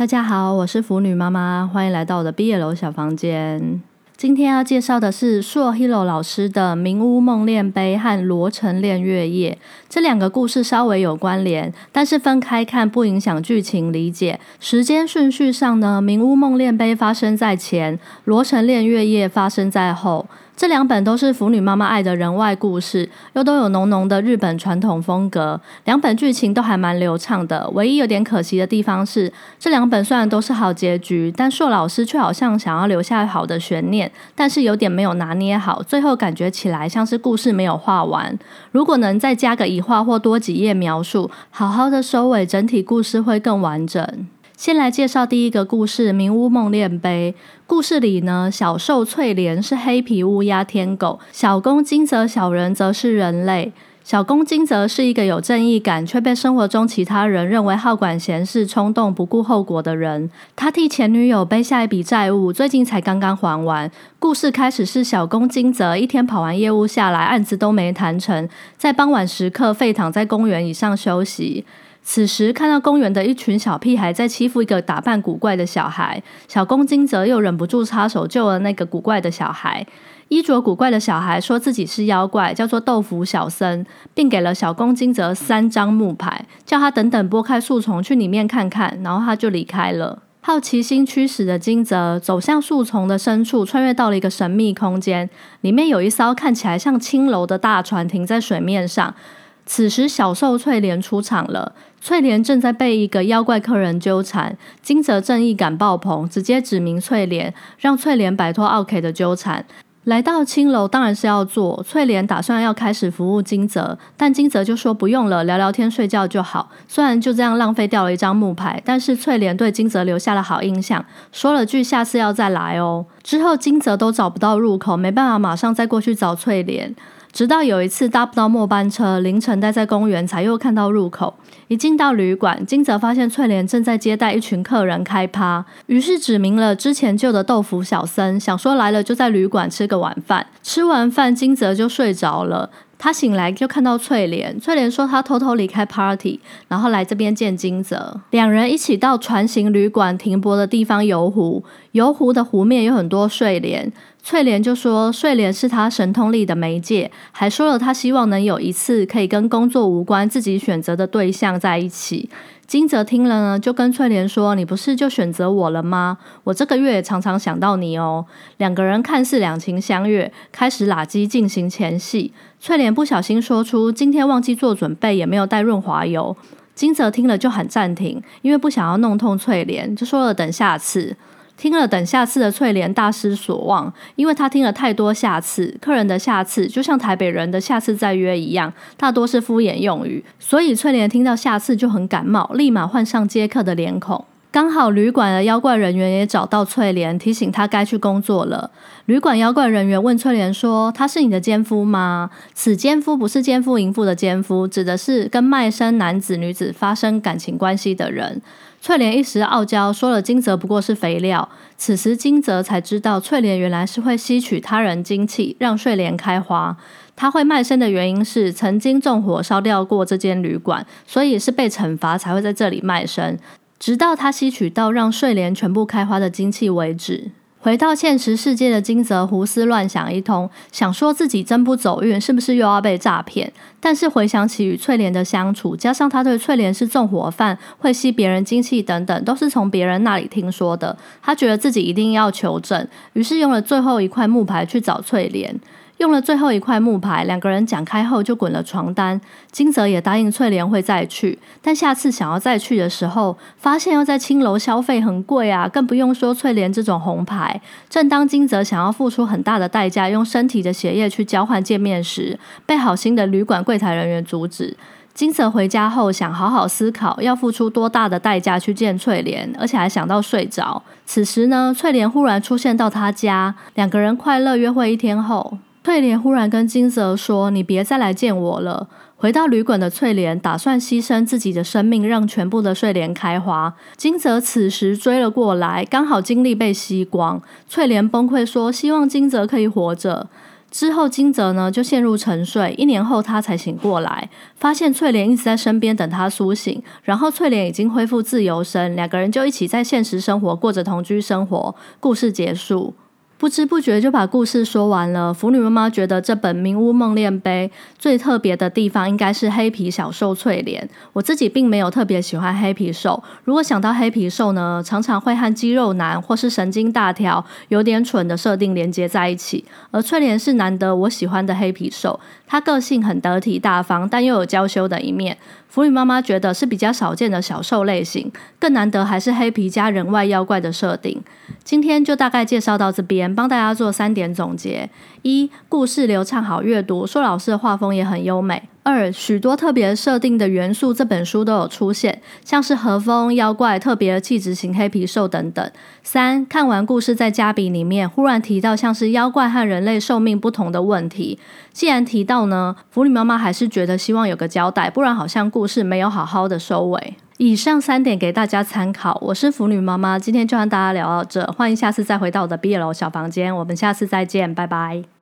大家好，我是腐女妈妈，欢迎来到我的毕业楼小房间。今天要介绍的是硕 Hiro 老师的《明屋梦恋杯》和《罗城恋月夜》这两个故事稍微有关联，但是分开看不影响剧情理解。时间顺序上呢，《明屋梦恋杯》发生在前，《罗城恋月夜》发生在后。这两本都是腐女妈妈爱的人外故事，又都有浓浓的日本传统风格。两本剧情都还蛮流畅的，唯一有点可惜的地方是，这两本虽然都是好结局，但硕老师却好像想要留下好的悬念，但是有点没有拿捏好，最后感觉起来像是故事没有画完。如果能再加个一画或多几页描述，好好的收尾，整体故事会更完整。先来介绍第一个故事《名屋梦恋杯》。故事里呢，小兽翠莲是黑皮乌鸦天狗，小公金泽小人则是人类。小公金泽是一个有正义感，却被生活中其他人认为好管闲事、冲动、不顾后果的人。他替前女友背下一笔债务，最近才刚刚还完。故事开始是小公金泽一天跑完业务下来，案子都没谈成，在傍晚时刻废躺在公园椅上休息。此时看到公园的一群小屁孩在欺负一个打扮古怪的小孩，小公金泽又忍不住插手救了那个古怪的小孩。衣着古怪的小孩说自己是妖怪，叫做豆腐小僧，并给了小公金泽三张木牌，叫他等等拨开树丛去里面看看，然后他就离开了。好奇心驱使的金泽走向树丛的深处，穿越到了一个神秘空间，里面有一艘看起来像青楼的大船停在水面上。此时，小兽翠莲出场了。翠莲正在被一个妖怪客人纠缠，金泽正义感爆棚，直接指明翠莲，让翠莲摆脱奥 K 的纠缠。来到青楼，当然是要做。翠莲打算要开始服务金泽，但金泽就说不用了，聊聊天、睡觉就好。虽然就这样浪费掉了一张木牌，但是翠莲对金泽留下了好印象，说了句下次要再来哦。之后金泽都找不到入口，没办法马上再过去找翠莲。直到有一次搭不到末班车，凌晨待在公园，才又看到入口。一进到旅馆，金泽发现翠莲正在接待一群客人开趴，于是指明了之前救的豆腐小僧，想说来了就在旅馆吃个晚饭。吃完饭，金泽就睡着了。他醒来就看到翠莲，翠莲说他偷偷离开 party，然后来这边见金泽。两人一起到船型旅馆停泊的地方游湖，游湖的湖面有很多睡莲。翠莲就说睡莲是他神通力的媒介，还说了他希望能有一次可以跟工作无关、自己选择的对象在一起。金泽听了呢，就跟翠莲说：“你不是就选择我了吗？我这个月也常常想到你哦。”两个人看似两情相悦，开始拉鸡进行前戏。翠莲不小心说出：“今天忘记做准备，也没有带润滑油。”金泽听了就喊暂停，因为不想要弄痛翠莲，就说了等下次。听了等下次的翠莲大失所望，因为他听了太多下次，客人的下次就像台北人的下次再约一样，大多是敷衍用语，所以翠莲听到下次就很感冒，立马换上接客的脸孔。刚好旅馆的妖怪人员也找到翠莲，提醒她该去工作了。旅馆妖怪人员问翠莲说：“他是你的奸夫吗？”此奸夫不是奸夫淫妇的奸夫，指的是跟卖身男子女子发生感情关系的人。翠莲一时傲娇，说了金泽不过是肥料。此时金泽才知道，翠莲原来是会吸取他人精气，让睡莲开花。他会卖身的原因是曾经纵火烧掉过这间旅馆，所以是被惩罚才会在这里卖身，直到他吸取到让睡莲全部开花的精气为止。回到现实世界的金泽胡思乱想一通，想说自己真不走运，是不是又要被诈骗？但是回想起与翠莲的相处，加上他对翠莲是纵火犯，会吸别人精气等等，都是从别人那里听说的，他觉得自己一定要求证，于是用了最后一块木牌去找翠莲。用了最后一块木牌，两个人讲开后就滚了床单。金泽也答应翠莲会再去，但下次想要再去的时候，发现要在青楼消费很贵啊，更不用说翠莲这种红牌。正当金泽想要付出很大的代价，用身体的血液去交换见面时，被好心的旅馆柜台人员阻止。金泽回家后想好好思考要付出多大的代价去见翠莲，而且还想到睡着。此时呢，翠莲忽然出现到他家，两个人快乐约会一天后。翠莲忽然跟金泽说：“你别再来见我了。”回到旅馆的翠莲打算牺牲自己的生命，让全部的睡莲开花。金泽此时追了过来，刚好精力被吸光。翠莲崩溃说：“希望金泽可以活着。”之后金泽呢就陷入沉睡，一年后他才醒过来，发现翠莲一直在身边等他苏醒，然后翠莲已经恢复自由身，两个人就一起在现实生活过着同居生活。故事结束。不知不觉就把故事说完了。腐女妈妈觉得这本《名屋梦恋杯》最特别的地方应该是黑皮小兽翠莲。我自己并没有特别喜欢黑皮兽。如果想到黑皮兽呢，常常会和肌肉男或是神经大条、有点蠢的设定连接在一起。而翠莲是难得我喜欢的黑皮兽，他个性很得体大方，但又有娇羞的一面。腐女妈妈觉得是比较少见的小兽类型，更难得还是黑皮加人外妖怪的设定。今天就大概介绍到这边，帮大家做三点总结：一、故事流畅好阅读，硕老师的画风也很优美。二，许多特别设定的元素，这本书都有出现，像是和风妖怪、特别气质型黑皮兽等等。三，看完故事在加笔里面忽然提到像是妖怪和人类寿命不同的问题，既然提到呢，腐女妈妈还是觉得希望有个交代，不然好像故事没有好好的收尾。以上三点给大家参考，我是腐女妈妈，今天就和大家聊到这，欢迎下次再回到我的 B 楼小房间，我们下次再见，拜拜。